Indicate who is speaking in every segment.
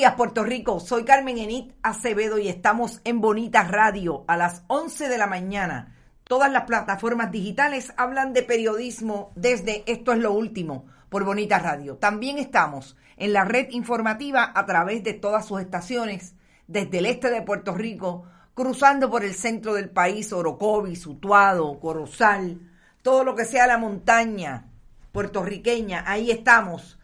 Speaker 1: días, Puerto Rico. Soy Carmen Enit Acevedo y estamos en Bonita Radio a las 11 de la mañana. Todas las plataformas digitales hablan de periodismo desde Esto es lo último por Bonita Radio. También estamos en la red informativa a través de todas sus estaciones, desde el este de Puerto Rico, cruzando por el centro del país, Orocovis, Utuado, Corozal, todo lo que sea la montaña puertorriqueña, ahí estamos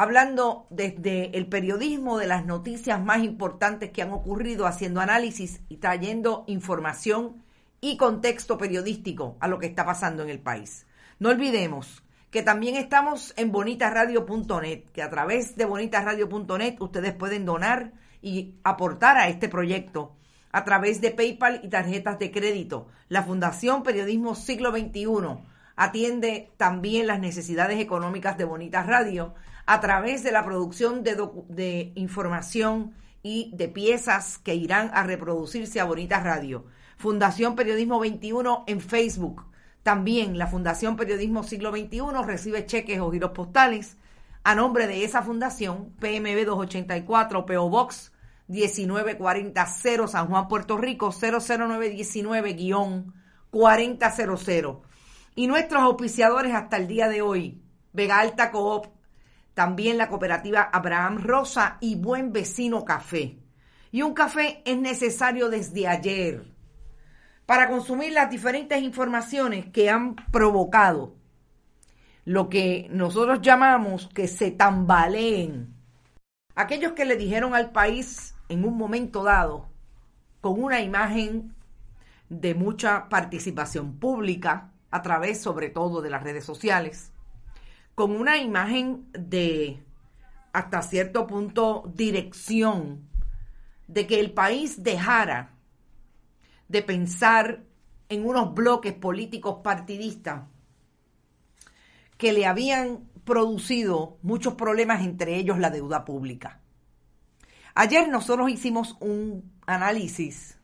Speaker 1: hablando desde el periodismo de las noticias más importantes que han ocurrido, haciendo análisis y trayendo información y contexto periodístico a lo que está pasando en el país. No olvidemos que también estamos en bonitasradio.net, que a través de bonitasradio.net ustedes pueden donar y aportar a este proyecto a través de PayPal y tarjetas de crédito. La Fundación Periodismo Siglo XXI atiende también las necesidades económicas de Bonitas Radio a través de la producción de, información y de piezas que irán a reproducirse a Bonitas Radio. Fundación Periodismo 21 en Facebook. También la Fundación Periodismo Siglo XXI recibe cheques o giros postales a nombre de esa fundación, PMB 284, PO Box 1940 San Juan, Puerto Rico 00919-4000. Y nuestros auspiciadores hasta el día de hoy, Vega Alta Coop, también la cooperativa Abraham Rosa y Buen Vecino Café. Y un café es necesario desde ayer para consumir las diferentes informaciones que han provocado lo que nosotros llamamos que se tambaleen. Aquellos que le dijeron al país en un momento dado, con una imagen de mucha participación pública, a través sobre todo de las redes sociales, con una imagen de hasta cierto punto dirección de que el país dejara de pensar en unos bloques políticos partidistas que le habían producido muchos problemas, entre ellos la deuda pública. Ayer nosotros hicimos un análisis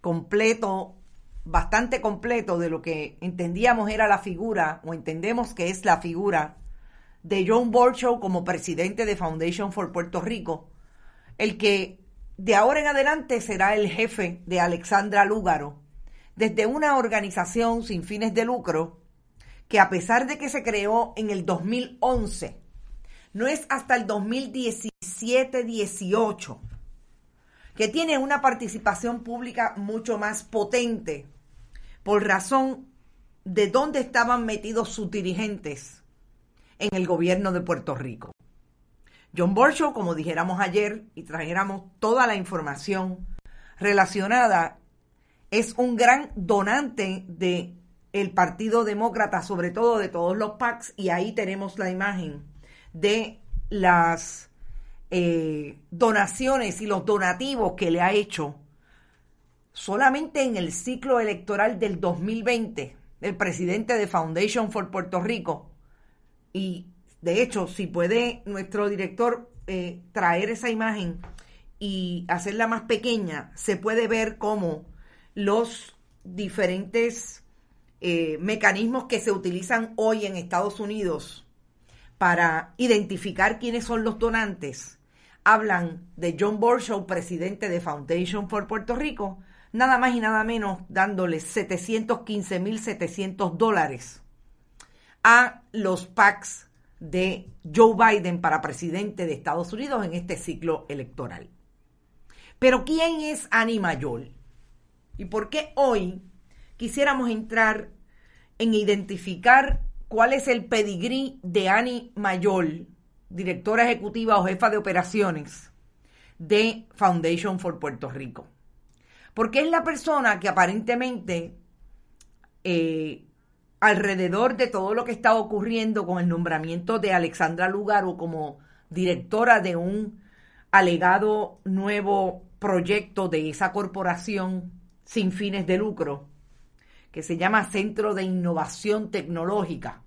Speaker 1: completo bastante completo de lo que entendíamos era la figura, o entendemos que es la figura, de John Borchow como presidente de Foundation for Puerto Rico, el que de ahora en adelante será el jefe de Alexandra Lúgaro, desde una organización sin fines de lucro que a pesar de que se creó en el 2011, no es hasta el 2017-18 que tiene una participación pública mucho más potente por razón de dónde estaban metidos sus dirigentes en el gobierno de Puerto Rico. John Borshow, como dijéramos ayer y trajéramos toda la información relacionada, es un gran donante de el Partido Demócrata, sobre todo de todos los PACs, y ahí tenemos la imagen de las eh, donaciones y los donativos que le ha hecho solamente en el ciclo electoral del 2020 el presidente de Foundation for Puerto Rico. Y de hecho, si puede nuestro director eh, traer esa imagen y hacerla más pequeña, se puede ver cómo los diferentes eh, mecanismos que se utilizan hoy en Estados Unidos para identificar quiénes son los donantes hablan de John Borshow, presidente de Foundation for Puerto Rico, nada más y nada menos dándole 715.700 dólares a los PACs de Joe Biden para presidente de Estados Unidos en este ciclo electoral. Pero ¿quién es Annie Mayol? ¿Y por qué hoy quisiéramos entrar en identificar cuál es el pedigrí de Annie Mayol, directora ejecutiva o jefa de operaciones de Foundation for Puerto Rico? Porque es la persona que aparentemente, eh, alrededor de todo lo que está ocurriendo con el nombramiento de Alexandra Lugaro como directora de un alegado nuevo proyecto de esa corporación sin fines de lucro, que se llama Centro de Innovación Tecnológica.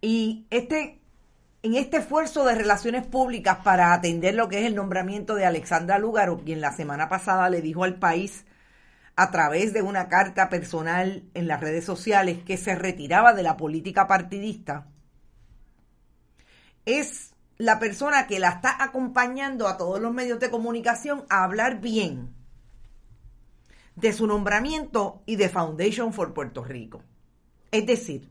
Speaker 1: Y este en este esfuerzo de relaciones públicas para atender lo que es el nombramiento de Alexandra Lugaro, quien la semana pasada le dijo al país a través de una carta personal en las redes sociales que se retiraba de la política partidista, es la persona que la está acompañando a todos los medios de comunicación a hablar bien de su nombramiento y de Foundation for Puerto Rico. Es decir,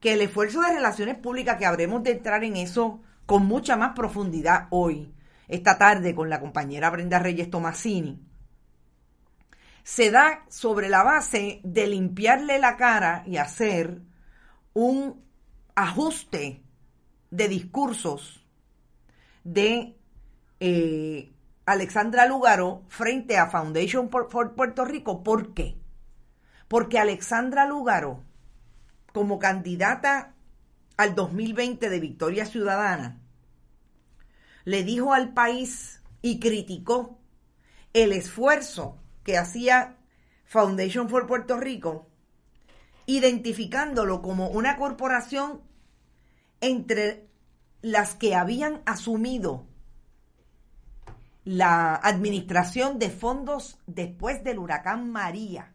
Speaker 1: que el esfuerzo de relaciones públicas, que habremos de entrar en eso con mucha más profundidad hoy, esta tarde, con la compañera Brenda Reyes Tomasini, se da sobre la base de limpiarle la cara y hacer un ajuste de discursos de eh, Alexandra Lugaro frente a Foundation for, Puerto Rico. ¿Por qué? Porque Alexandra Lugaro, como candidata al 2020 de Victoria Ciudadana, le dijo al país y criticó el esfuerzo que hacía Foundation for Puerto Rico, identificándolo como una corporación entre las que habían asumido la administración de fondos después del huracán María.